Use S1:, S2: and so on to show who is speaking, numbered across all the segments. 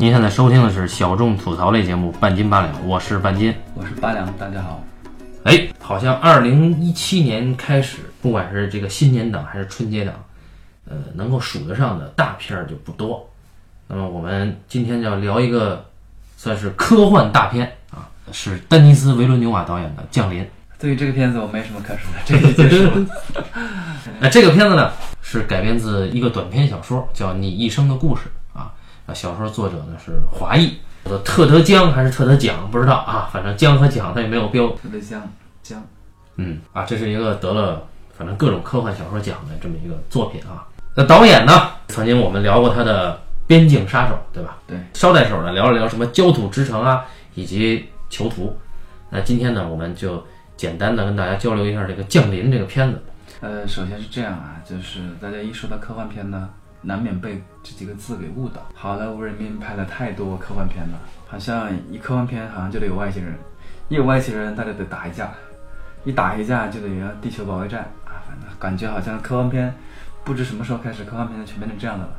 S1: 您现在收听的是小众吐槽类节目《半斤八两》，我是半斤。
S2: 我是八两，大家好。
S1: 哎，好像二零一七年开始，不管是这个新年档还是春节档，呃，能够数得上的大片儿就不多。那么我们今天就要聊一个算是科幻大片啊，是丹尼斯·维伦纽瓦导演的《降临》。
S2: 对于这个片子，我没什么可说的，这个结束了。
S1: 那这个片子呢，是改编自一个短篇小说，叫《你一生的故事》啊。小说作者呢是华裔，特德·江还是特德·蒋，不知道啊。反正江和蒋他也没有标。
S2: 特德江江，
S1: 嗯啊，这是一个得了反正各种科幻小说奖的这么一个作品啊。那导演呢，曾经我们聊过他的《边境杀手》，对吧？
S2: 对，
S1: 捎带手呢聊了聊什么《焦土之城》啊，以及《囚徒》。那今天呢，我们就简单的跟大家交流一下这个《降临》这个片子。
S2: 呃，首先是这样啊，就是大家一说到科幻片呢，难免被这几个字给误导。好莱坞人民拍了太多科幻片了，好像一科幻片好像就得有外星人，一有外星人大家得打一架，一打一架就得要地球保卫战啊，反正感觉好像科幻片不知什么时候开始，科幻片就全变成这样的了。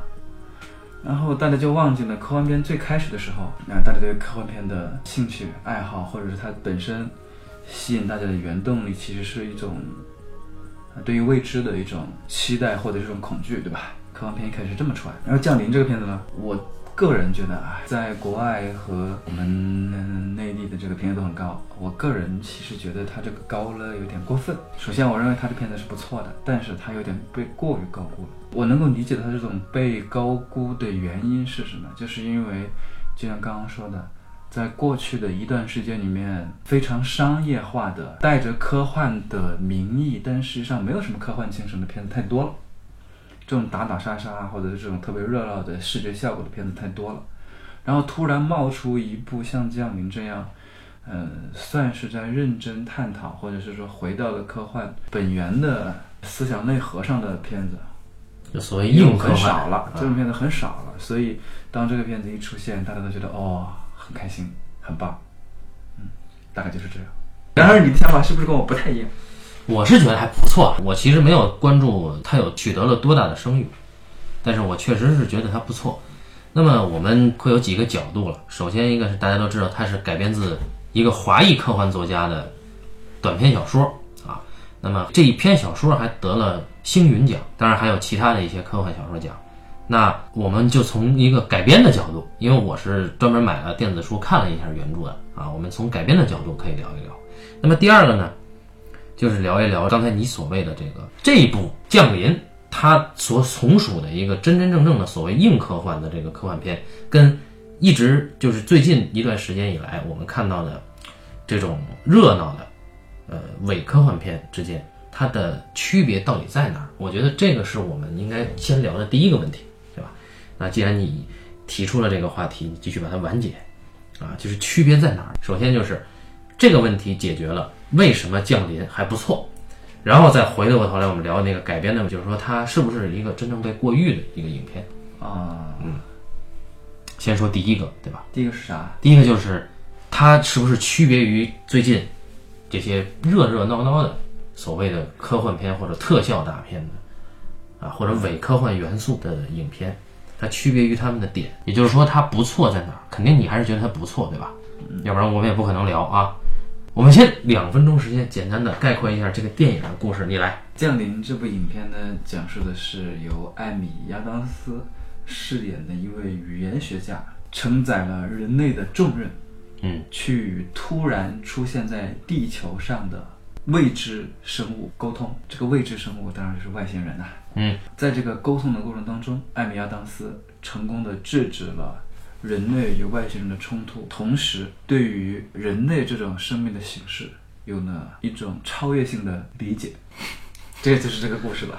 S2: 然后大家就忘记了科幻片最开始的时候，啊，大家对科幻片的兴趣爱好，或者是它本身吸引大家的原动力，其实是一种对于未知的一种期待或者是一种恐惧，对吧？科幻片一开始这么出来。然后《降临》这个片子呢，我个人觉得啊，在国外和我们内地的这个评价都很高。我个人其实觉得它这个高了有点过分。首先，我认为它这片子是不错的，但是它有点被过于高估了。我能够理解它这种被高估的原因是什么？就是因为，就像刚刚说的，在过去的一段时间里面，非常商业化的、带着科幻的名义，但实际上没有什么科幻精神的片子太多了。这种打打杀杀或者是这种特别热闹的视觉效果的片子太多了，然后突然冒出一部像《降临》这样，呃，算是在认真探讨或者是说回到了科幻本源的思想内核上的片子，
S1: 就所谓硬科
S2: 很
S1: 幻
S2: 少了，这种片子很少了。所以当这个片子一出现，大家都觉得哦，很开心，很棒，嗯，大概就是这样。然而你的想法是不是跟我不太一样？
S1: 我是觉得还不错，我其实没有关注他有取得了多大的声誉，但是我确实是觉得他不错。那么我们会有几个角度了。首先一个是大家都知道它是改编自一个华裔科幻作家的短篇小说啊，那么这一篇小说还得了星云奖，当然还有其他的一些科幻小说奖。那我们就从一个改编的角度，因为我是专门买了电子书看了一下原著的啊，我们从改编的角度可以聊一聊。那么第二个呢？就是聊一聊刚才你所谓的这个这一部《降临》，它所从属的一个真真正正的所谓硬科幻的这个科幻片，跟一直就是最近一段时间以来我们看到的这种热闹的呃伪科幻片之间，它的区别到底在哪儿？我觉得这个是我们应该先聊的第一个问题，对吧？那既然你提出了这个话题，你继续把它完结啊，就是区别在哪儿？首先就是这个问题解决了。为什么降临还不错？然后再回过头来，我们聊那个改编的，就是说它是不是一个真正被过誉的一个影片？
S2: 啊，
S1: 嗯，先说第一个，对吧？
S2: 第一个是啥？
S1: 第一个就是它是不是区别于最近这些热热闹闹的所谓的科幻片或者特效大片的啊，或者伪科幻元素的影片？它区别于他们的点，也就是说它不错在哪儿？肯定你还是觉得它不错，对吧？要不然我们也不可能聊啊。我们先两分钟时间，简单的概括一下这个电影的故事。你来，《
S2: 降临》这部影片呢，讲述的是由艾米亚当斯饰演的一位语言学家，承载了人类的重任，
S1: 嗯，
S2: 去与突然出现在地球上的未知生物沟通。这个未知生物当然是外星人呐、
S1: 嗯，
S2: 在这个沟通的过程当中，艾米亚当斯成功的制止了。人类与外星人的冲突，同时对于人类这种生命的形式有了一种超越性的理解，这就是这个故事了。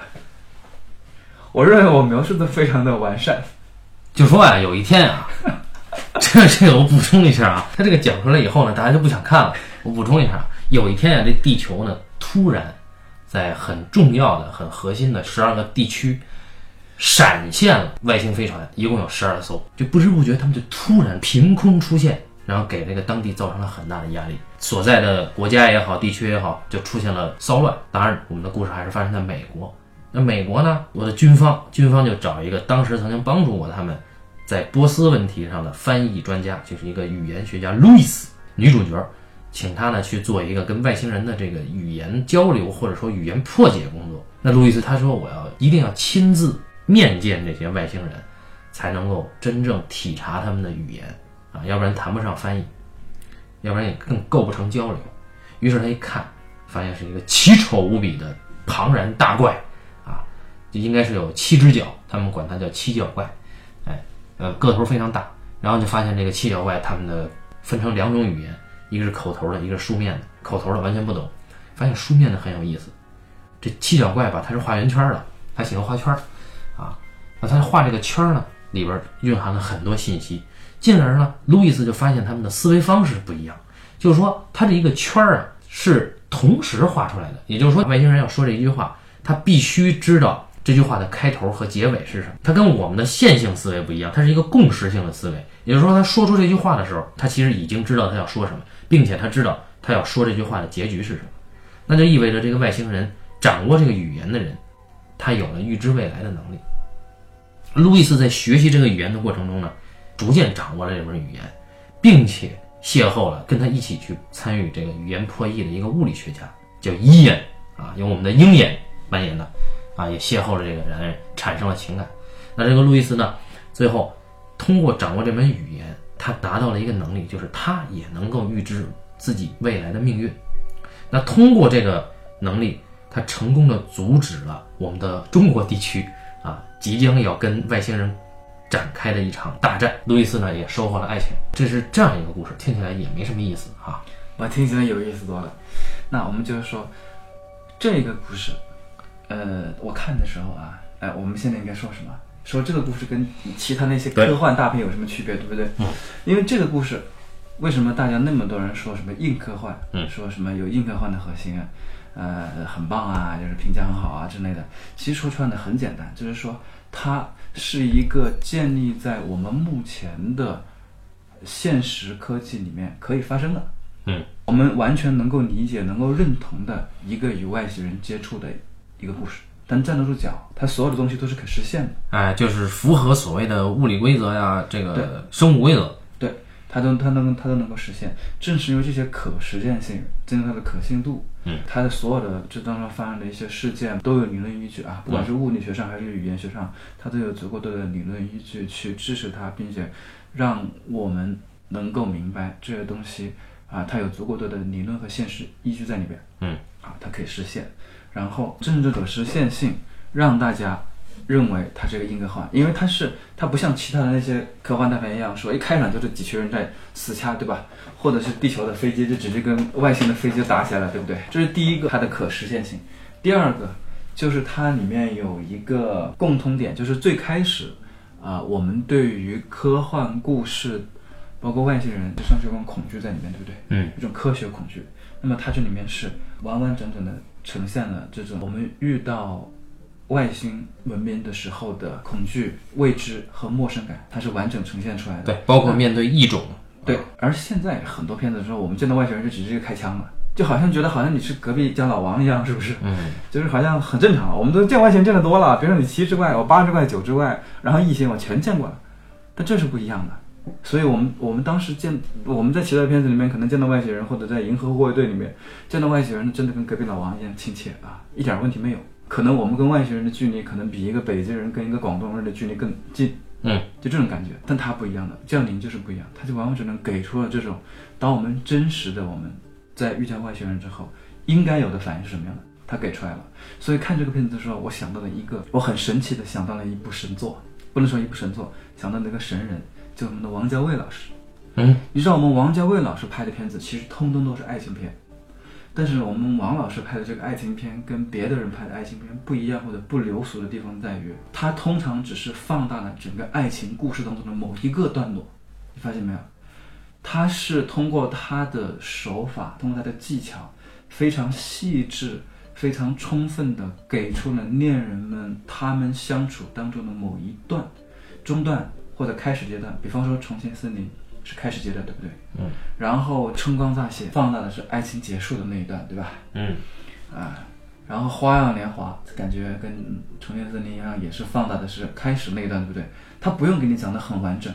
S2: 我认为我描述的非常的完善。
S1: 就说啊，有一天啊，这这个我补充一下啊，他这个讲出来以后呢，大家就不想看了。我补充一下，有一天啊，这地球呢突然在很重要的、很核心的十二个地区闪现了外星飞船，一共有十二艘，就不知不觉他们就突然凭空出现，然后给这个当地造成了很大的压力，所在的国家也好，地区也好，就出现了骚乱。当然，我们的故事还是发生在美国。那美国呢，我的军方军方就找一个当时曾经帮助过他们。在波斯问题上的翻译专家，就是一个语言学家路易斯，女主角，请他呢去做一个跟外星人的这个语言交流或者说语言破解工作。那路易斯他说我要一定要亲自面见这些外星人，才能够真正体察他们的语言啊，要不然谈不上翻译，要不然也更构不成交流。于是他一看，发现是一个奇丑无比的庞然大怪啊，就应该是有七只脚，他们管它叫七脚怪，哎，呃，个头非常大。然后就发现这个七脚怪他们的分成两种语言，一个是口头的，一个是书面的。口头的完全不懂，发现书面的很有意思。这七脚怪吧，它是画圆圈的，他喜欢画圈儿啊。那他画这个圈儿呢，里边蕴含了很多信息。进而呢，路易斯就发现他们的思维方式不一样，就是说他这一个圈儿啊是同时画出来的。也就是说，外星人要说这一句话，他必须知道这句话的开头和结尾是什么。他跟我们的线性思维不一样，它是一个共识性的思维。也就是说，他说出这句话的时候，他其实已经知道他要说什么，并且他知道他要说这句话的结局是什么。那就意味着这个外星人。掌握这个语言的人，他有了预知未来的能力。路易斯在学习这个语言的过程中呢，逐渐掌握了这门语言，并且邂逅了跟他一起去参与这个语言破译的一个物理学家，叫伊恩啊，由我们的鹰眼扮演的啊，也邂逅了这个人，产生了情感。那这个路易斯呢，最后通过掌握这门语言，他达到了一个能力，就是他也能够预知自己未来的命运。那通过这个能力。他成功的阻止了我们的中国地区啊即将要跟外星人展开的一场大战。路易斯呢也收获了爱情，这是这样一个故事，听起来也没什么意思啊。
S2: 我听起来有意思多了。那我们就是说，这个故事，呃，我看的时候啊，哎，我们现在应该说什么？说这个故事跟其他那些科幻大片有什么区别，对不对？
S1: 嗯。
S2: 因为这个故事，为什么大家那么多人说什么硬科幻？
S1: 嗯。
S2: 说什么有硬科幻的核心啊？呃，很棒啊，就是评价很好啊之类的。其实说穿的很简单，就是说它是一个建立在我们目前的现实科技里面可以发生的，
S1: 嗯，
S2: 我们完全能够理解、能够认同的一个与外星人接触的一个故事。但站得住脚，它所有的东西都是可实现的。
S1: 哎，就是符合所谓的物理规则呀，这个生物规则。
S2: 对它都它能它都能够实现，正是因为这些可实现性，增加它的可信度，
S1: 嗯，
S2: 它的所有的这当中发生的一些事件都有理论依据啊，不管是物理学上还是语言学上，它都有足够多的理论依据去支持它，并且让我们能够明白这些东西啊，它有足够多的理论和现实依据在里边，
S1: 嗯，
S2: 啊，它可以实现，然后正这可实现性让大家。认为它是个硬科幻，因为它是它不像其他的那些科幻大片一样，说一开场就是几群人在死掐，对吧？或者是地球的飞机就直接跟外星的飞机打起来了，对不对？这是第一个它的可实现性。第二个就是它里面有一个共通点，就是最开始啊，我们对于科幻故事，包括外星人，就像是一种恐惧在里面，对不对？
S1: 嗯，
S2: 一种科学恐惧。那么它这里面是完完整整的呈现了这种我们遇到。外星文明的时候的恐惧、未知和陌生感，它是完整呈现出来的。
S1: 对，包括面对异种。
S2: 对，而现在很多片子说，我们见到外星人就直接开枪了，就好像觉得好像你是隔壁家老王一样，是不是？
S1: 嗯，
S2: 就是好像很正常。我们都见外星人见得多了，比如说你七只怪，我八只怪，九只怪，然后异形我全见过了，但这是不一样的。所以我们我们当时见我们在其他片子里面可能见到外星人，或者在《银河护卫队》里面见到外星人，真的跟隔壁老王一样亲切啊，一点问题没有。可能我们跟外星人的距离，可能比一个北京人跟一个广东人的距离更近，
S1: 嗯，
S2: 就这种感觉。但他不一样的降临就是不一样，他就完完全全给出了这种，当我们真实的我们在遇见外星人之后应该有的反应是什么样的，他给出来了。所以看这个片子的时候，我想到了一个，我很神奇的想到了一部神作，不能说一部神作，想到那个神人，就我们的王家卫老师。
S1: 嗯，
S2: 你知道我们王家卫老师拍的片子，其实通通都是爱情片。但是我们王老师拍的这个爱情片跟别的人拍的爱情片不一样或者不流俗的地方在于，他通常只是放大了整个爱情故事当中的某一个段落，你发现没有？他是通过他的手法，通过他的技巧，非常细致、非常充分的给出了恋人们他们相处当中的某一段中段或者开始阶段，比方说重庆森林。是开始阶段，对不对？
S1: 嗯。
S2: 然后春光乍泄，放大的是爱情结束的那一段，对吧？
S1: 嗯。
S2: 啊，然后花样年华，感觉跟《重庆森林》一样，也是放大的是开始那一段，对不对？他不用给你讲的很完整，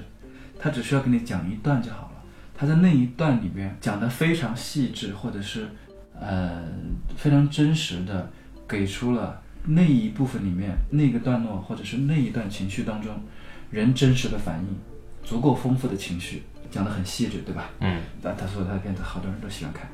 S2: 他只需要给你讲一段就好了。他在那一段里边讲的非常细致，或者是呃非常真实的给出了那一部分里面那个段落，或者是那一段情绪当中人真实的反应，足够丰富的情绪，讲的很细致，对吧？
S1: 嗯，
S2: 但他说他的片子好多人都喜欢看，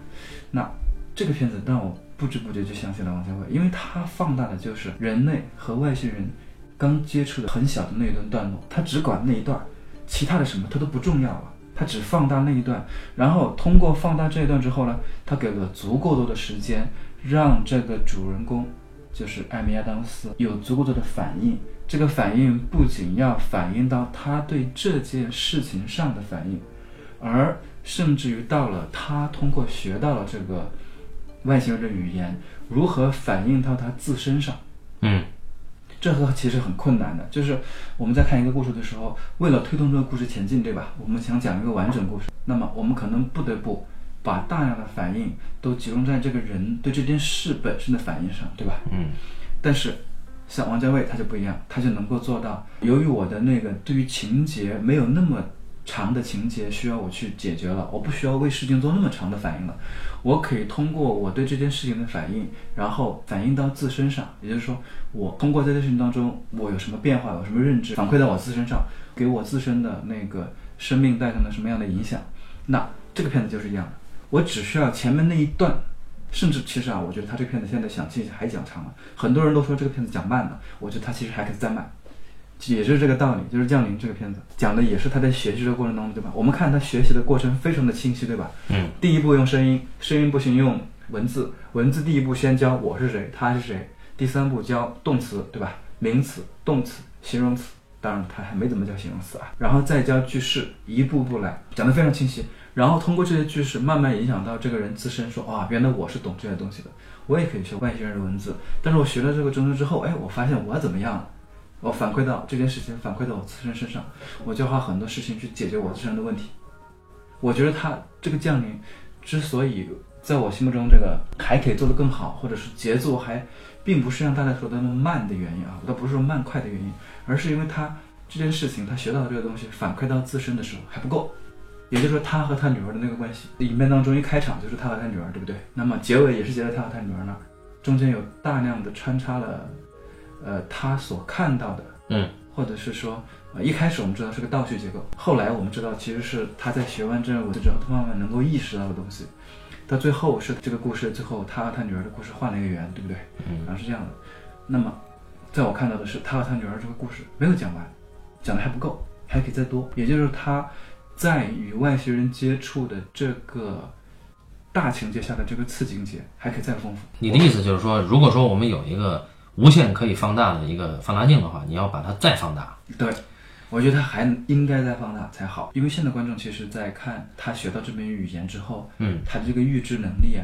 S2: 那这个片子让我不知不觉就想起了王家卫，因为他放大的就是人类和外星人刚接触的很小的那一段段落，他只管那一段，其他的什么他都不重要了。他只放大那一段，然后通过放大这一段之后呢，他给了足够多的时间，让这个主人公，就是艾米亚当斯有足够多的反应。这个反应不仅要反映到他对这件事情上的反应，而甚至于到了他通过学到了这个外星人的语言，如何反映到他自身上。
S1: 嗯，
S2: 这个其实很困难的，就是我们在看一个故事的时候，为了推动这个故事前进，对吧？我们想讲一个完整故事，那么我们可能不得不把大量的反应都集中在这个人对这件事本身的反应上，对吧？
S1: 嗯。
S2: 但是像王家卫他就不一样，他就能够做到，由于我的那个对于情节没有那么长的情节需要我去解决了，我不需要为事情做那么长的反应了。我可以通过我对这件事情的反应，然后反映到自身上，也就是说，我通过这件事情当中，我有什么变化，有什么认知，反馈到我自身上，给我自身的那个生命带上了什么样的影响。那这个片子就是一样的，我只需要前面那一段，甚至其实啊，我觉得他这个片子现在想其实还讲长了，很多人都说这个片子讲慢了，我觉得他其实还可以再慢。也是这个道理，就是《降临》这个片子讲的也是他在学习的过程当中，对吧？我们看他学习的过程非常的清晰，对吧？
S1: 嗯。
S2: 第一步用声音，声音不行用文字，文字第一步先教我是谁，他是谁。第三步教动词，对吧？名词、动词、形容词，当然他还没怎么教形容词啊。然后再教句式，一步步来，讲的非常清晰。然后通过这些句式，慢慢影响到这个人自身，说啊，原来我是懂这些东西的，我也可以学外星人的文字。但是我学了这个知识之后，哎，我发现我怎么样了？我反馈到这件事情，反馈到我自身身上，我就花很多事情去解决我自身的问题。我觉得他这个降临，之所以在我心目中这个还可以做得更好，或者是节奏还并不是像大家说的那么慢的原因啊，倒不是说慢快的原因，而是因为他这件事情他学到的这个东西反馈到自身的时候还不够。也就是说，他和他女儿的那个关系，影片当中一开场就是他和他女儿，对不对？那么结尾也是结在他和他女儿那儿，中间有大量的穿插了。呃，他所看到的，
S1: 嗯，
S2: 或者是说，呃，一开始我们知道是个倒叙结构，后来我们知道其实是他在学完这个文字之后，他慢慢能够意识到的东西。到最后是这个故事，最后他和他女儿的故事换了一个圆，对不对？
S1: 嗯，
S2: 然后是这样的。那么，在我看到的是他和他女儿这个故事没有讲完，讲的还不够，还可以再多。也就是他在与外星人接触的这个大情节下的这个次情节还可以再丰富。
S1: 你的意思就是说，如果说我们有一个。无限可以放大的一个放大镜的话，你要把它再放大。
S2: 对，我觉得它还应该再放大才好，因为现在观众其实，在看他学到这门语言之后，
S1: 嗯，
S2: 他的这个预知能力啊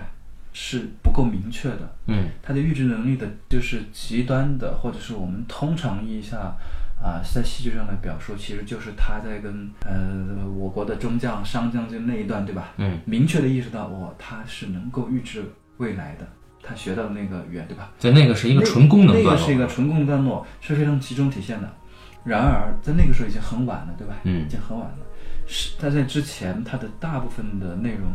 S2: 是不够明确的，
S1: 嗯，
S2: 他的预知能力的就是极端的，或者是我们通常意义下啊，在戏剧上的表述，其实就是他在跟呃我国的中将商将军那一段，对吧？
S1: 嗯，
S2: 明确的意识到，哦，他是能够预知未来的。他学到的那个语言，对吧？
S1: 在那个是一个纯功能段
S2: 落，那个是一个纯功能段落，是非常集中体现的。然而，在那个时候已经很晚了，对吧？
S1: 嗯，
S2: 已经很晚了。是他在之前，他的大部分的内容，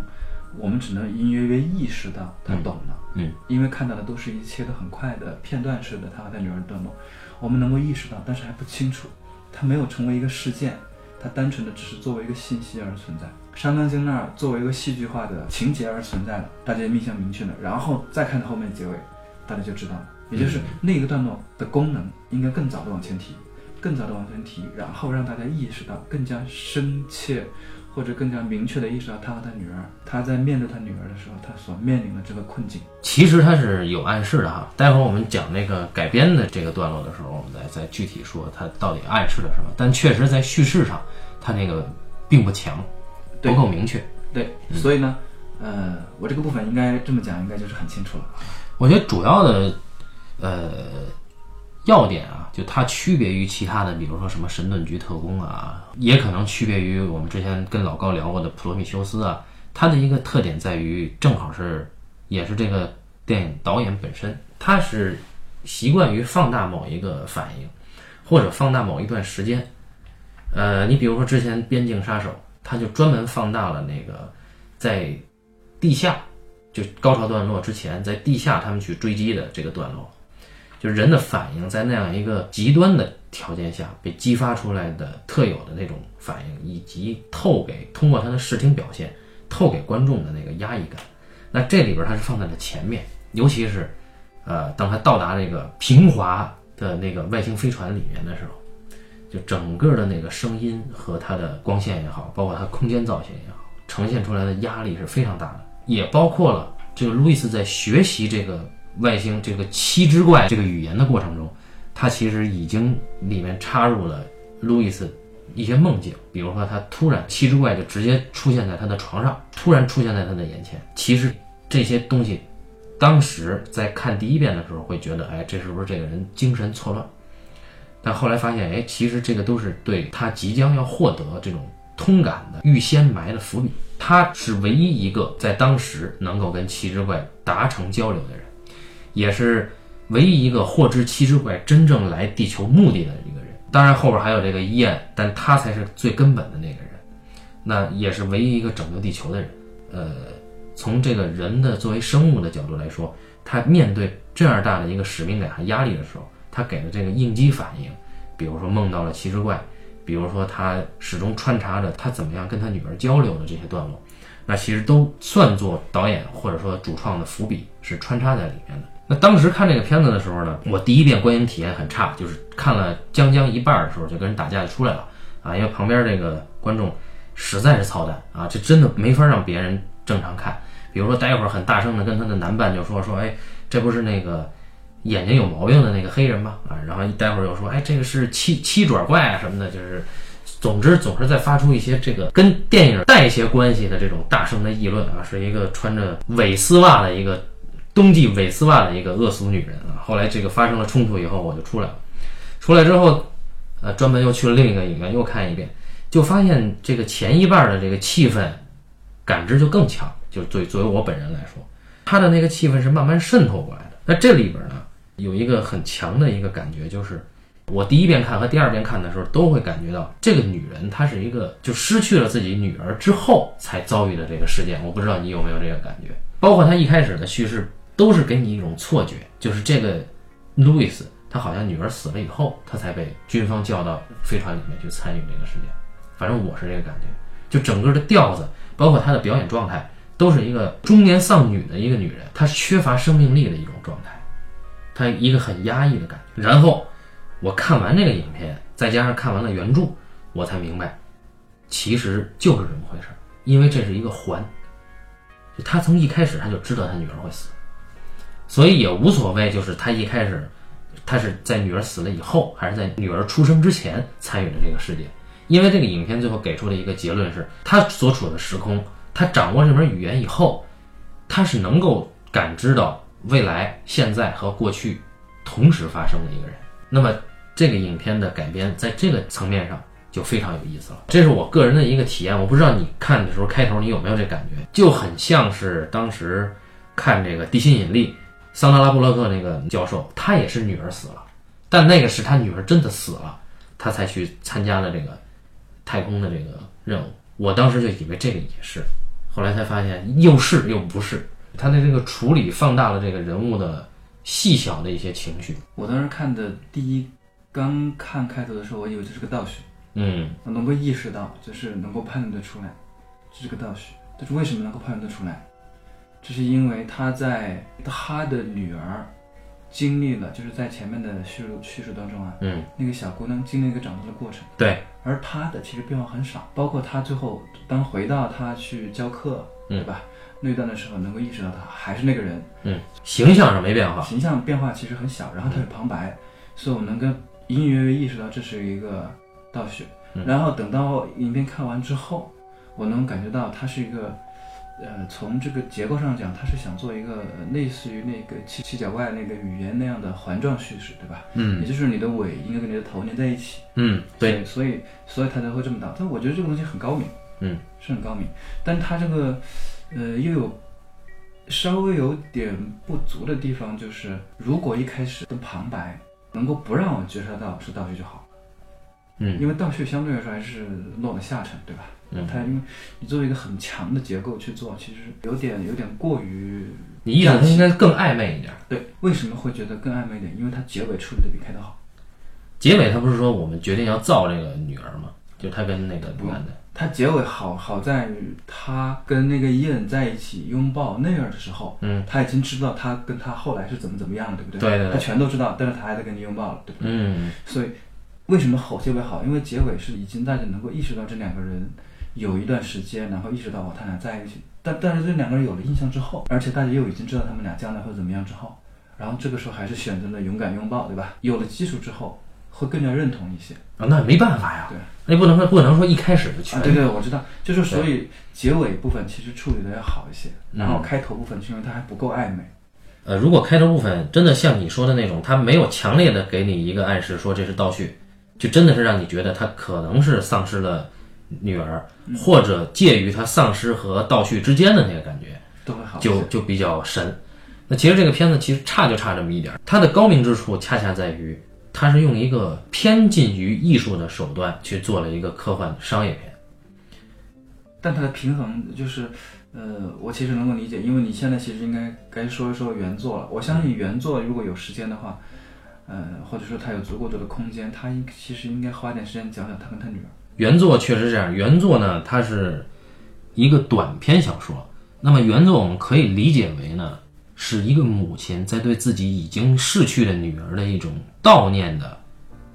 S2: 我们只能隐约约意识到他懂了。
S1: 嗯，
S2: 因为看到的都是一切都很快的片段式的他和他女儿的段落，我们能够意识到，但是还不清楚，它没有成为一个事件。它单纯的只是作为一个信息而存在，山钢经那儿作为一个戏剧化的情节而存在的，大家印象明确了，然后再看到后面结尾，大家就知道了，也就是那个段落的功能应该更早的往前提，更早的往前提，然后让大家意识到更加深切。或者更加明确的意识到他和他女儿，他在面对他女儿的时候，他所面临的这个困境，
S1: 其实他是有暗示的哈。待会儿我们讲那个改编的这个段落的时候，我们再再具体说他到底暗示了什么。但确实在叙事上，他那个并不强，不够明确。
S2: 对，所以呢，呃，我这个部分应该这么讲，应该就是很清楚了。
S1: 我觉得主要的，呃。要点啊，就它区别于其他的，比如说什么神盾局特工啊，也可能区别于我们之前跟老高聊过的普罗米修斯啊。它的一个特点在于，正好是，也是这个电影导演本身它是习惯于放大某一个反应，或者放大某一段时间。呃，你比如说之前《边境杀手》，他就专门放大了那个在地下就高潮段落之前，在地下他们去追击的这个段落，就人的反应在那样一个极端的条件下被激发出来的特有的那种反应，以及透给通过他的视听表现透给观众的那个压抑感。那这里边它是放在了前面，尤其是呃，当他到达那个平滑的那个外星飞船里面的时候。就整个的那个声音和它的光线也好，包括它空间造型也好，呈现出来的压力是非常大的，也包括了这个路易斯在学习这个外星这个七只怪这个语言的过程中，他其实已经里面插入了路易斯一些梦境，比如说他突然七只怪就直接出现在他的床上，突然出现在他的眼前，其实这些东西，当时在看第一遍的时候会觉得，哎，这是不是这个人精神错乱？但后来发现，哎，其实这个都是对他即将要获得这种通感的预先埋的伏笔。他是唯一一个在当时能够跟七只怪达成交流的人，也是唯一一个获知七只怪真正来地球目的的一个人。当然后边还有这个伊彦，但他才是最根本的那个人，那也是唯一一个拯救地球的人。呃，从这个人的作为生物的角度来说，他面对这样大的一个使命感和压力的时候。他给的这个应激反应，比如说梦到了骑士怪，比如说他始终穿插着他怎么样跟他女儿交流的这些段落，那其实都算作导演或者说主创的伏笔，是穿插在里面的。那当时看这个片子的时候呢，我第一遍观影体验很差，就是看了将将一半的时候就跟人打架就出来了啊，因为旁边这个观众实在是操蛋啊，这真的没法让别人正常看。比如说待会儿很大声的跟他的男伴就说说，哎，这不是那个。眼睛有毛病的那个黑人吗，啊，然后待会儿又说，哎，这个是七七爪怪啊什么的，就是，总之总是在发出一些这个跟电影带一些关系的这种大声的议论啊，是一个穿着伪丝袜的一个冬季伪丝袜的一个恶俗女人啊。后来这个发生了冲突以后，我就出来了，出来之后，呃，专门又去了另一个影院又看一遍，就发现这个前一半的这个气氛感知就更强，就作作为我本人来说，他的那个气氛是慢慢渗透过来的。那这里边呢？有一个很强的一个感觉，就是我第一遍看和第二遍看的时候，都会感觉到这个女人她是一个就失去了自己女儿之后才遭遇的这个事件。我不知道你有没有这个感觉？包括她一开始的叙事都是给你一种错觉，就是这个路易斯他好像女儿死了以后，他才被军方叫到飞船里面去参与这个事件。反正我是这个感觉，就整个的调子，包括他的表演状态，都是一个中年丧女的一个女人，她缺乏生命力的一种状态。他一个很压抑的感觉，然后我看完这个影片，再加上看完了原著，我才明白，其实就是这么回事儿。因为这是一个环，就他从一开始他就知道他女儿会死，所以也无所谓，就是他一开始他是在女儿死了以后，还是在女儿出生之前参与的这个事件。因为这个影片最后给出的一个结论是，他所处的时空，他掌握这门语言以后，他是能够感知到。未来、现在和过去同时发生的一个人，那么这个影片的改编在这个层面上就非常有意思了。这是我个人的一个体验，我不知道你看的时候开头你有没有这感觉，就很像是当时看这个《地心引力》，桑德拉布洛克那个教授，他也是女儿死了，但那个是他女儿真的死了，他才去参加了这个太空的这个任务。我当时就以为这个也是，后来才发现又是又不是。他的这个处理放大了这个人物的细小的一些情绪。
S2: 我当时看的第一，刚看开头的时候，我以为这是个倒叙。
S1: 嗯，
S2: 我能够意识到，就是能够判断得出来，这是个倒叙。但是为什么能够判断得出来？这是因为他在他的女儿经历了，就是在前面的叙述叙述当中啊，
S1: 嗯，
S2: 那个小姑娘经历一个长大的过程。
S1: 对。
S2: 而他的其实变化很少，包括他最后当回到他去教课，对吧？那段的时候，能够意识到他还是那个人，
S1: 嗯，形象上没变化，
S2: 形象变化其实很小。然后他是旁白，所以我能够隐隐约约意识到这是一个倒叙。然后等到影片看完之后，我能感觉到他是一个，呃，从这个结构上讲，他是想做一个类似于那个七七角怪那个语言那样的环状叙事，对吧？
S1: 嗯，
S2: 也就是你的尾应该跟你的头连在一起。
S1: 嗯，对，
S2: 所以所以他才会这么导。但我觉得这个东西很高明，
S1: 嗯，
S2: 是很高明，但他这个。呃，又有稍微有点不足的地方就是，如果一开始的旁白能够不让我觉察到是倒叙就好，
S1: 嗯
S2: 因为倒叙相对来说还是落了下乘，对吧？
S1: 嗯
S2: 它因为你作为一个很强的结构去做，其实有点有点过于
S1: 你意思它应该更暧昧一点。
S2: 对。为什么会觉得更暧昧一点？因为它结尾处理的比开头好。
S1: 结尾他不是说我们决定要造这个女儿吗？就他跟那个男的，
S2: 它结尾好好在于他跟那个伊恩在一起拥抱那样的时候，
S1: 嗯，
S2: 他已经知道他跟他后来是怎么怎么样了，对不对？
S1: 对对对
S2: 他全都知道，但是他还在跟你拥抱了，对不对？
S1: 嗯
S2: 所以为什么好结尾好？因为结尾是已经大家能够意识到这两个人有一段时间，然后意识到哦他俩在一起，但但是这两个人有了印象之后，而且大家又已经知道他们俩将来会怎么样之后，然后这个时候还是选择了勇敢拥抱，对吧？有了基础之后，会更加认同一些。
S1: 啊，那没办法呀
S2: 对，
S1: 那不能说不能说一开始就去
S2: 啊，对对，我知道，就是所以结尾部分其实处理的要好一些，然后开头部分是因为它还不够暧昧。
S1: 呃，如果开头部分真的像你说的那种，他没有强烈的给你一个暗示说这是倒叙，就真的是让你觉得他可能是丧失了女儿，或者介于他丧尸和倒叙之间的那个感觉，
S2: 都会好。
S1: 就就比较神。那其实这个片子其实差就差这么一点儿，它的高明之处恰恰在于，它是用一个偏近于艺术的手段去做了一个科幻商业片。
S2: 但它的平衡就是，呃，我其实能够理解，因为你现在其实应该该说一说原作了。我相信原作如果有时间的话，呃，或者说他有足够多的空间，他应其实应该花点时间讲讲他跟他女儿。
S1: 原作确实这样，原作呢，它是一个短篇小说。那么原作我们可以理解为呢，是一个母亲在对自己已经逝去的女儿的一种悼念的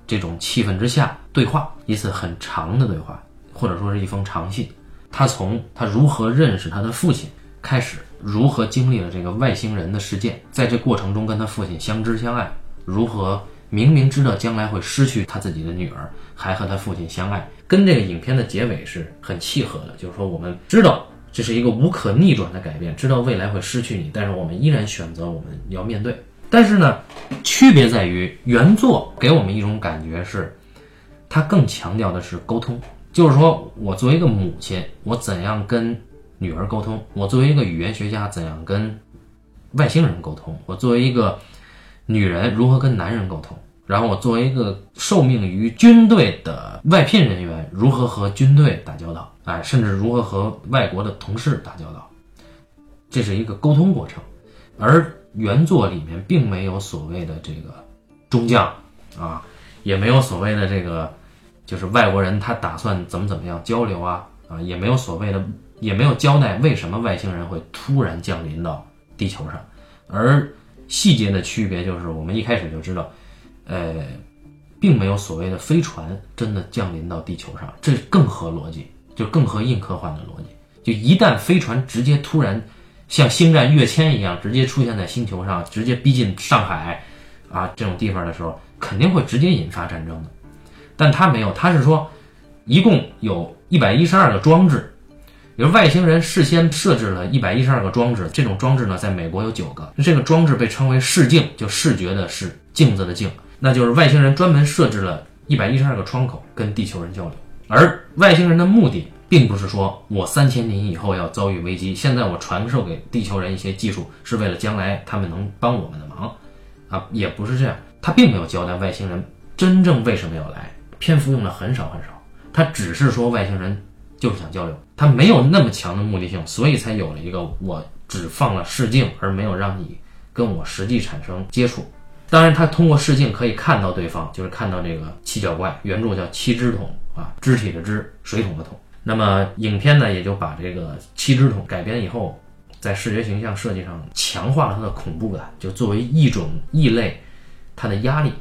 S1: 这种气氛之下对话，一次很长的对话，或者说是一封长信。她从她如何认识她的父亲开始，如何经历了这个外星人的事件，在这过程中跟她父亲相知相爱，如何明明知道将来会失去他自己的女儿，还和他父亲相爱，跟这个影片的结尾是很契合的。就是说，我们知道这是一个无可逆转的改变，知道未来会失去你，但是我们依然选择我们要面对。但是呢，区别在于原作给我们一种感觉是，它更强调的是沟通，就是说我作为一个母亲，我怎样跟女儿沟通；我作为一个语言学家，怎样跟外星人沟通；我作为一个女人如何跟男人沟通，然后我作为一个受命于军队的外聘人员，如何和军队打交道，哎，甚至如何和外国的同事打交道，这是一个沟通过程。而原作里面并没有所谓的这个中将啊，也没有所谓的这个就是外国人他打算怎么怎么样交流啊啊，也没有所谓的，也没有交代为什么外星人会突然降临到地球上，而细节的区别就是，我们一开始就知道，呃，并没有所谓的飞船真的降临到地球上，这更合逻辑，就更合硬科幻的逻辑。就一旦飞船直接突然像星战跃迁一样，直接出现在星球上，直接逼近上海啊这种地方的时候，肯定会直接引发战争的。但他没有，他是说，一共有一百一十二个装置，比如外星人事先设置了一百一十二个装置，这种装置呢，在美国有九个。这个装置被称为视镜，就视觉的视，镜子的镜，那就是外星人专门设置了一百一十二个窗口跟地球人交流。而外星人的目的，并不是说我三千年以后要遭遇危机，现在我传授给地球人一些技术，是为了将来他们能帮我们的忙，啊，也不是这样。他并没有交代外星人真正为什么要来，篇幅用的很少很少。他只是说外星人就是想交流，他没有那么强的目的性，所以才有了一个我只放了视镜，而没有让你跟我实际产生接触。当然，他通过视镜可以看到对方，就是看到这个七角怪，原著叫七只桶啊，肢体的肢，水桶的桶。那么影片呢，也就把这个七只桶改编以后，在视觉形象设计上强化了它的恐怖感，就作为一种异类，它的压力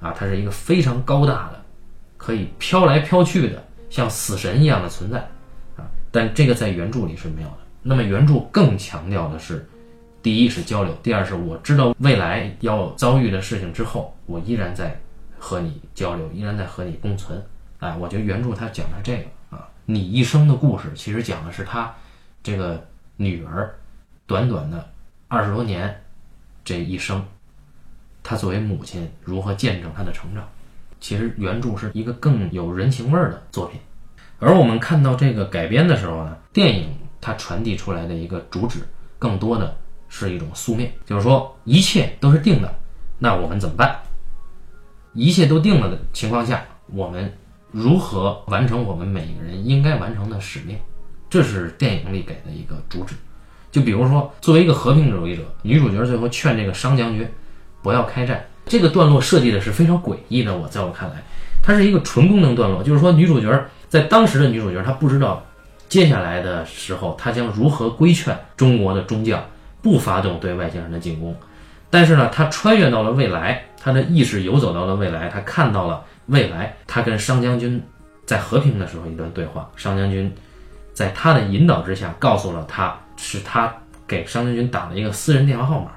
S1: 啊，它是一个非常高大的。可以飘来飘去的，像死神一样的存在啊！但这个在原著里是没有的。那么原著更强调的是，第一是交流，第二是我知道未来要遭遇的事情之后，我依然在和你交流，依然在和你共存。哎，我觉得原著它讲的这个啊，你一生的故事，其实讲的是他这个女儿短短的二十多年这一生，她作为母亲如何见证她的成长。其实原著是一个更有人情味儿的作品，而我们看到这个改编的时候呢，电影它传递出来的一个主旨，更多的是一种宿命，就是说一切都是定的，那我们怎么办？一切都定了的情况下，我们如何完成我们每个人应该完成的使命？这是电影里给的一个主旨。就比如说，作为一个和平主义者，女主角最后劝这个商将军不要开战，这个段落设计的是非常诡异的。我在我看来，它是一个纯功能段落，就是说女主角在当时的女主角她不知道接下来的时候她将如何规劝中国的中将不发动对外星人的进攻。但是呢，她穿越到了未来，她的意识游走到了未来，她看到了未来，她跟商将军在和平的时候一段对话，商将军在他的引导之下告诉了他。是他给商将军打了一个私人电话号码，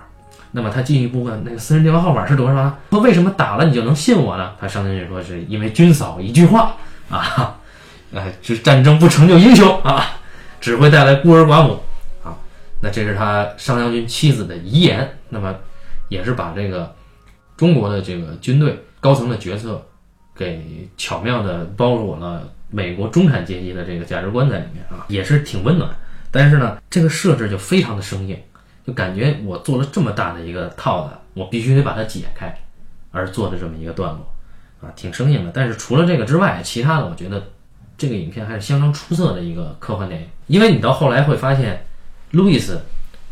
S1: 那么他进一步问那个私人电话号码是多少？说为什么打了你就能信我呢？他商将军说是因为军嫂一句话 啊，哎，这战争不成就英雄啊，只会带来孤儿寡母啊。那这是他商将军妻子的遗言，那么也是把这个中国的这个军队高层的决策给巧妙的包裹了美国中产阶级的这个价值观在里面啊，也是挺温暖。但是呢，这个设置就非常的生硬，就感觉我做了这么大的一个套子，我必须得把它解开，而做的这么一个段落，啊，挺生硬的。但是除了这个之外，其他的我觉得这个影片还是相当出色的一个科幻电影。因为你到后来会发现，路易斯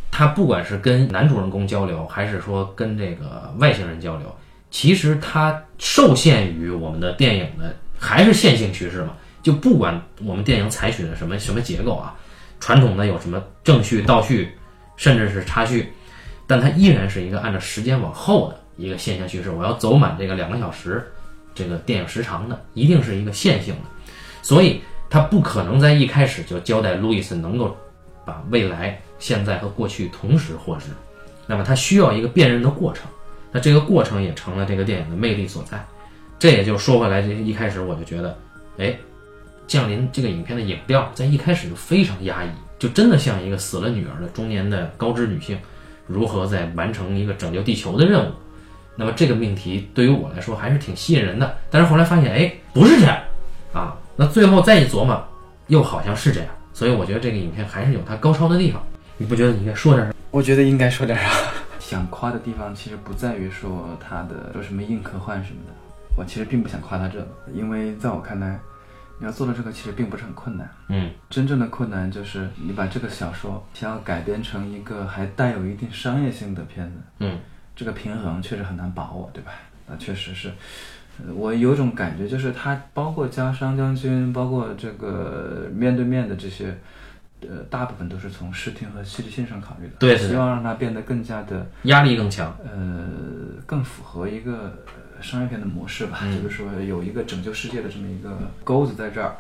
S1: 他不管是跟男主人公交流，还是说跟这个外星人交流，其实他受限于我们的电影的还是线性叙事嘛，就不管我们电影采取的什么什么结构啊。传统的有什么正序、倒序，甚至是插叙，但它依然是一个按照时间往后的一个线性叙事。我要走满这个两个小时，这个电影时长的，一定是一个线性的，所以它不可能在一开始就交代路易斯能够把未来、现在和过去同时获知。那么它需要一个辨认的过程，那这个过程也成了这个电影的魅力所在。这也就说回来，这一开始我就觉得，哎。降临这个影片的影调在一开始就非常压抑，就真的像一个死了女儿的中年的高知女性，如何在完成一个拯救地球的任务。那么这个命题对于我来说还是挺吸引人的。但是后来发现，哎，不是这样啊。那最后再一琢磨，又好像是这样。所以我觉得这个影片还是有它高超的地方。你不觉得你应该说点啥？
S2: 我觉得应该说点啥。想夸的地方其实不在于说它的说什么硬科幻什么的，我其实并不想夸它这个，因为在我看来。你要做的这个其实并不是很困难，
S1: 嗯，
S2: 真正的困难就是你把这个小说想要改编成一个还带有一定商业性的片子，
S1: 嗯，
S2: 这个平衡确实很难把握，对吧？那确实是，我有种感觉，就是他包括加商将军，包括这个面对面的这些，呃，大部分都是从视听和戏剧性上考虑的，
S1: 对，
S2: 希望让它变得更加的
S1: 压力更强，
S2: 呃，更符合一个。商业片的模式吧，就是说有一个拯救世界的这么一个钩子在这儿，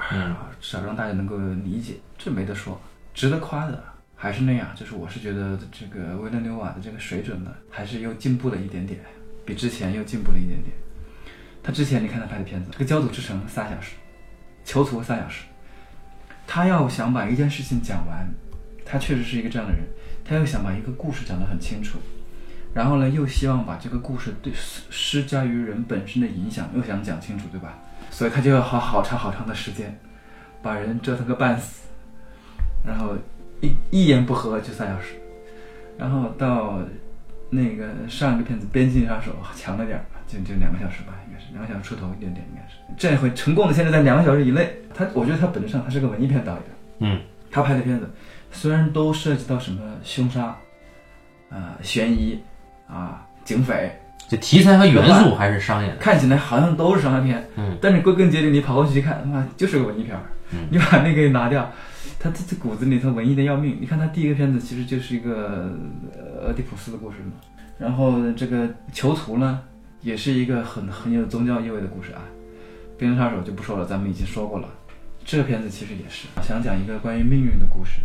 S2: 少让大家能够理解，这没得说，值得夸的还是那样，就是我是觉得这个维伦纽瓦的这个水准呢，还是又进步了一点点，比之前又进步了一点点。他之前你看他拍的片子，这个焦土之城三小时，囚徒三小时，他要想把一件事情讲完，他确实是一个这样的人，他又想把一个故事讲得很清楚。然后呢，又希望把这个故事对施施加于人本身的影响又想讲清楚，对吧？所以他就要花好长好长的时间，把人折腾个半死，然后一一言不合就三小时，然后到那个上一个片子《边境杀手》强了点儿，就就两个小时吧，应该是两个小时出头一点点，应该是这回成功的现在在两个小时以内。他我觉得他本质上他是个文艺片导演，
S1: 嗯，
S2: 他拍的片子虽然都涉及到什么凶杀，啊，悬疑。啊，警匪，
S1: 这题材和元素还是商业的，
S2: 看起来好像都是商业片，
S1: 嗯，
S2: 但是归根结底，你跑过去一看，他妈就是个文艺片儿，
S1: 嗯，
S2: 你把那个拿掉，他他这骨子里头文艺的要命。你看他第一个片子其实就是一个俄狄浦斯的故事嘛，然后这个囚徒呢，也是一个很很有宗教意味的故事啊。边境杀手就不说了，咱们已经说过了，这个片子其实也是想讲一个关于命运的故事。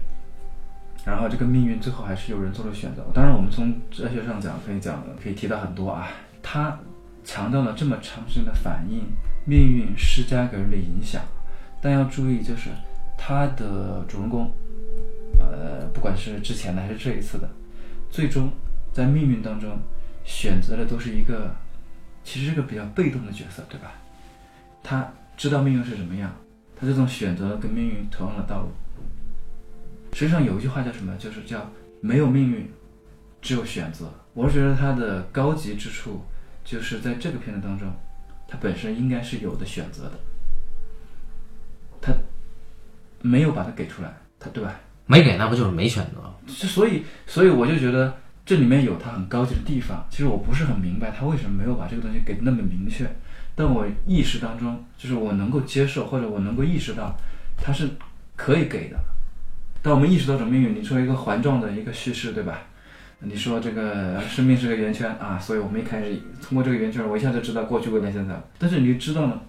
S2: 然后这个命运最后还是有人做了选择。当然，我们从哲学上讲，可以讲可以提到很多啊。他强调了这么长时间的反应，命运施加给人的影响。但要注意，就是他的主人公，呃，不管是之前的还是这一次的，最终在命运当中选择的都是一个，其实是个比较被动的角色，对吧？他知道命运是什么样，他最终选择跟命运同样的道路。实际上有一句话叫什么？就是叫没有命运，只有选择。我是觉得它的高级之处就是在这个片子当中，它本身应该是有的选择的，它没有把它给出来，它对吧？
S1: 没给那不就是没选择？
S2: 就所以，所以我就觉得这里面有它很高级的地方。其实我不是很明白他为什么没有把这个东西给得那么明确，但我意识当中，就是我能够接受或者我能够意识到，它是可以给的。当我们意识到这种命运，你说一个环状的一个叙事，对吧？你说这个生命是个圆圈啊，所以我们一开始通过这个圆圈，我一下就知道过去、未来、现在。但是你知道呢，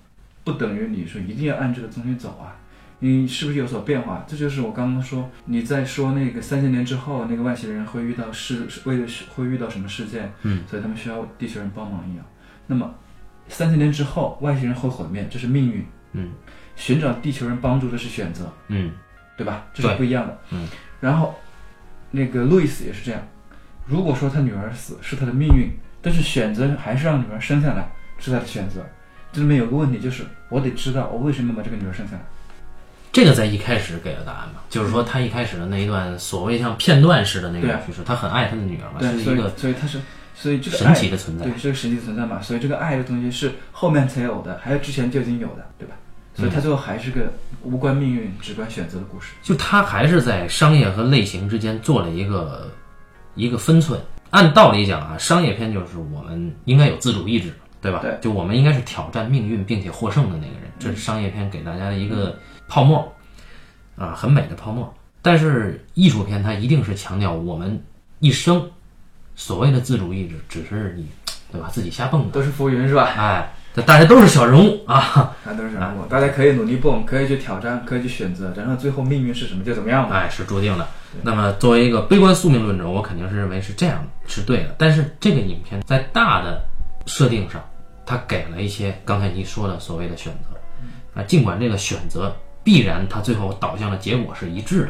S2: 不等于你说一定要按这个东西走啊。你是不是有所变化？这就是我刚刚说你在说那个三千年之后，那个外星人会遇到事，为了会遇到什么事件？
S1: 嗯，
S2: 所以他们需要地球人帮忙一样。那么三千年之后，外星人会毁灭，这是命运。
S1: 嗯，
S2: 寻找地球人帮助的是选择，
S1: 嗯
S2: 对吧？这是不一样的。
S1: 嗯，
S2: 然后那个路易斯也是这样。如果说他女儿死是他的命运，但是选择还是让女儿生下来是他的选择。这里面有个问题就是，我得知道我为什么把这个女儿生下来。
S1: 这个在一开始给了答案嘛，就是说他一开始的那一段所谓像片段式的那个叙述，他很爱他的女儿是一个
S2: 所以他是，所以这个
S1: 神奇的存在
S2: 对，是个神奇的存在嘛。所以这个爱的东西是后面才有的，还有之前就已经有的，对吧？所以他最后还是个无关命运、只关选择的故事。
S1: 就他还是在商业和类型之间做了一个一个分寸。按道理讲啊，商业片就是我们应该有自主意志，对吧？
S2: 对
S1: 就我们应该是挑战命运并且获胜的那个人，这是商业片给大家的一个泡沫，啊，很美的泡沫。但是艺术片它一定是强调我们一生所谓的自主意志，只是你对吧自己瞎蹦的，
S2: 都是浮云是吧？
S1: 哎，这大家都是小人物啊，
S2: 大家，都是小人物，大家可以努力蹦，可以去挑战，可以去选择，然后最后命运是什么就怎么样嘛。
S1: 哎，是注定的。那么作为一个悲观宿命论者，我肯定是认为是这样是对的。但是这个影片在大的设定上，它给了一些刚才你说的所谓的选择啊，尽管这个选择必然它最后导向的结果是一致的，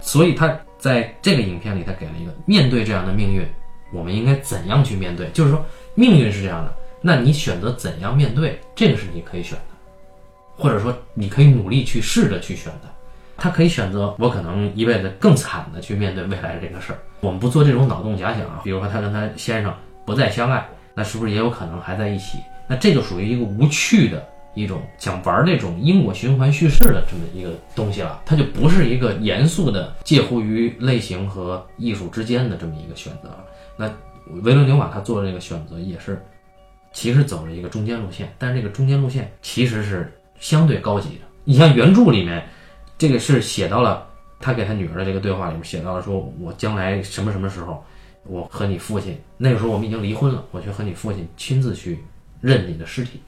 S1: 所以它在这个影片里，它给了一个面对这样的命运，我们应该怎样去面对？就是说命运是这样的，那你选择怎样面对，这个是你可以选的，或者说你可以努力去试着去选的。他可以选择，我可能一辈子更惨的去面对未来这个事儿。我们不做这种脑洞假想啊，比如说他跟他先生不再相爱，那是不是也有可能还在一起？那这就属于一个无趣的一种想玩那种因果循环叙事的这么一个东西了。它就不是一个严肃的介乎于类型和艺术之间的这么一个选择。那维伦纽瓦他做这个选择也是，其实走了一个中间路线，但是这个中间路线其实是相对高级的。你像原著里面。这个是写到了他给他女儿的这个对话里面写到了，说我将来什么什么时候，我和你父亲那个时候我们已经离婚了，我去和你父亲亲自去认你的尸体。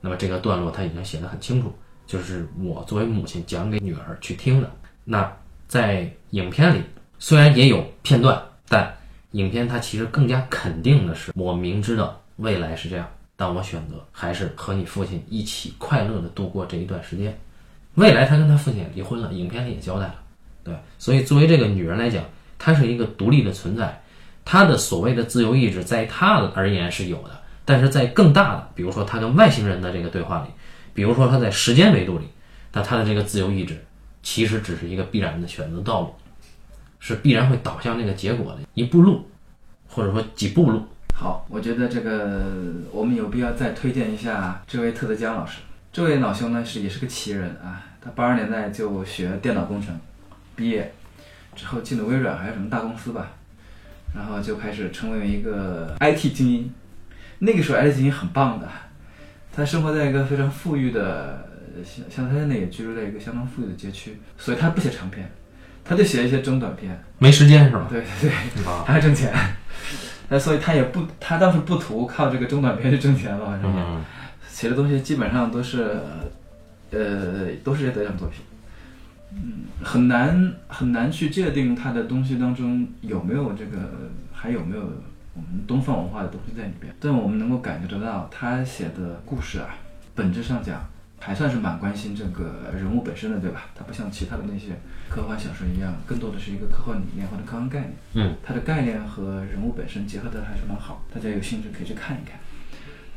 S1: 那么这个段落他已经写得很清楚，就是我作为母亲讲给女儿去听的。那在影片里虽然也有片段，但影片它其实更加肯定的是，我明知道未来是这样，但我选择还是和你父亲一起快乐的度过这一段时间。未来他跟他父亲离婚了，影片里也交代了，对，所以作为这个女人来讲，她是一个独立的存在，她的所谓的自由意志在她而言是有的，但是在更大的，比如说她跟外星人的这个对话里，比如说她在时间维度里，那她的这个自由意志其实只是一个必然的选择道路，是必然会导向那个结果的一步路，或者说几步路。
S2: 好，我觉得这个我们有必要再推荐一下这位特德·江老师。这位老兄呢是也是个奇人啊，他八十年代就学电脑工程，毕业之后进了微软还是什么大公司吧，然后就开始成为一个 IT 精英。那个时候 IT 精英很棒的，他生活在一个非常富裕的，像像他现在也居住在一个相当富裕的街区，所以他不写长篇，他就写一些中短篇。
S1: 没时间是吧？
S2: 对对对，还要挣钱，那所以他也不，他倒是不图靠这个中短篇去挣钱了，反正也。
S1: 嗯，
S2: 写的东西基本上都是，呃，都是些得奖作品。嗯，很难很难去界定他的东西当中有没有这个，还有没有我们东方文化的东西在里边。但我们能够感觉得到，他写的故事啊，本质上讲还算是蛮关心这个人物本身的，对吧？它不像其他的那些科幻小说一样，更多的是一个科幻理念或者科幻概念。
S1: 嗯，
S2: 它的概念和人物本身结合的还是蛮好，大家有兴趣可以去看一看。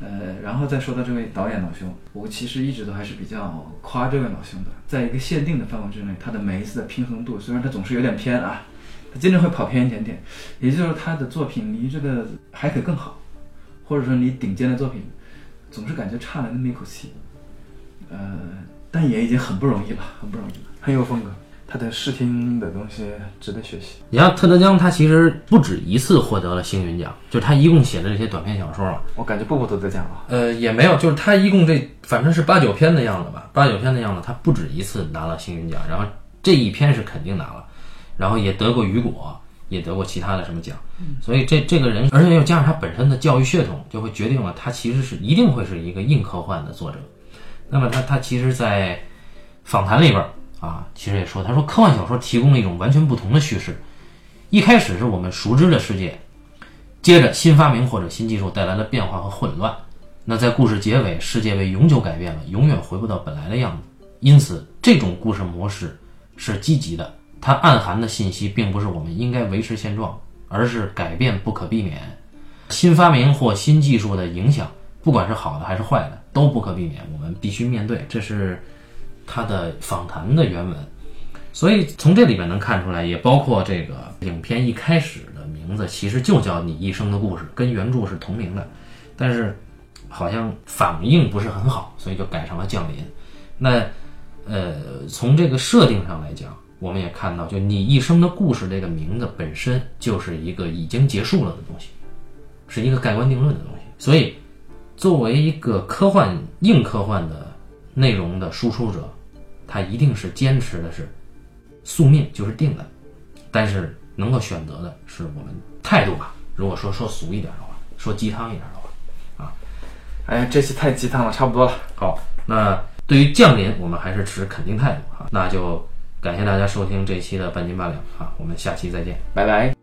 S2: 呃，然后再说到这位导演老兄，我其实一直都还是比较夸这位老兄的，在一个限定的范围之内，他的每一次的平衡度，虽然他总是有点偏啊，他经常会跑偏一点点，也就是他的作品离这个还可以更好，或者说离顶尖的作品总是感觉差了那么一口气，呃，但也已经很不容易了，很不容易了，很有风格。他的视听的东西值得学习。
S1: 你像特德·江，他其实不止一次获得了星云奖，就是他一共写的这些短篇小说啊，
S2: 我感觉步步都得奖了。
S1: 呃，也没有，就是他一共这反正是八九篇的样子吧，八九篇的样子，他不止一次拿了星云奖，然后这一篇是肯定拿了，然后也得过雨果，也得过其他的什么奖，所以这这个人，而且又加上他本身的教育血统，就会决定了他其实是一定会是一个硬科幻的作者。那么他他其实，在访谈里边啊，其实也说，他说科幻小说提供了一种完全不同的叙事，一开始是我们熟知的世界，接着新发明或者新技术带来了变化和混乱。那在故事结尾，世界被永久改变了，永远回不到本来的样子。因此，这种故事模式是积极的，它暗含的信息并不是我们应该维持现状，而是改变不可避免。新发明或新技术的影响，不管是好的还是坏的，都不可避免，我们必须面对。这是他的访谈的原文。所以从这里边能看出来，也包括这个影片一开始的名字其实就叫《你一生的故事》，跟原著是同名的，但是好像反应不是很好，所以就改成了《降临》。那呃，从这个设定上来讲，我们也看到，就《你一生的故事》这个名字本身就是一个已经结束了的东西，是一个盖棺定论的东西。所以，作为一个科幻硬科幻的内容的输出者，他一定是坚持的是宿命就是定的，但是能够选择的是我们态度吧。如果说说俗一点的话，说鸡汤一点的话，
S2: 哎呀，这期太鸡汤了，差不多了。
S1: 好，那对于降临，我们还是持肯定态度啊。那就感谢大家收听这期的半斤八两啊，我们下期再见。
S2: 拜拜。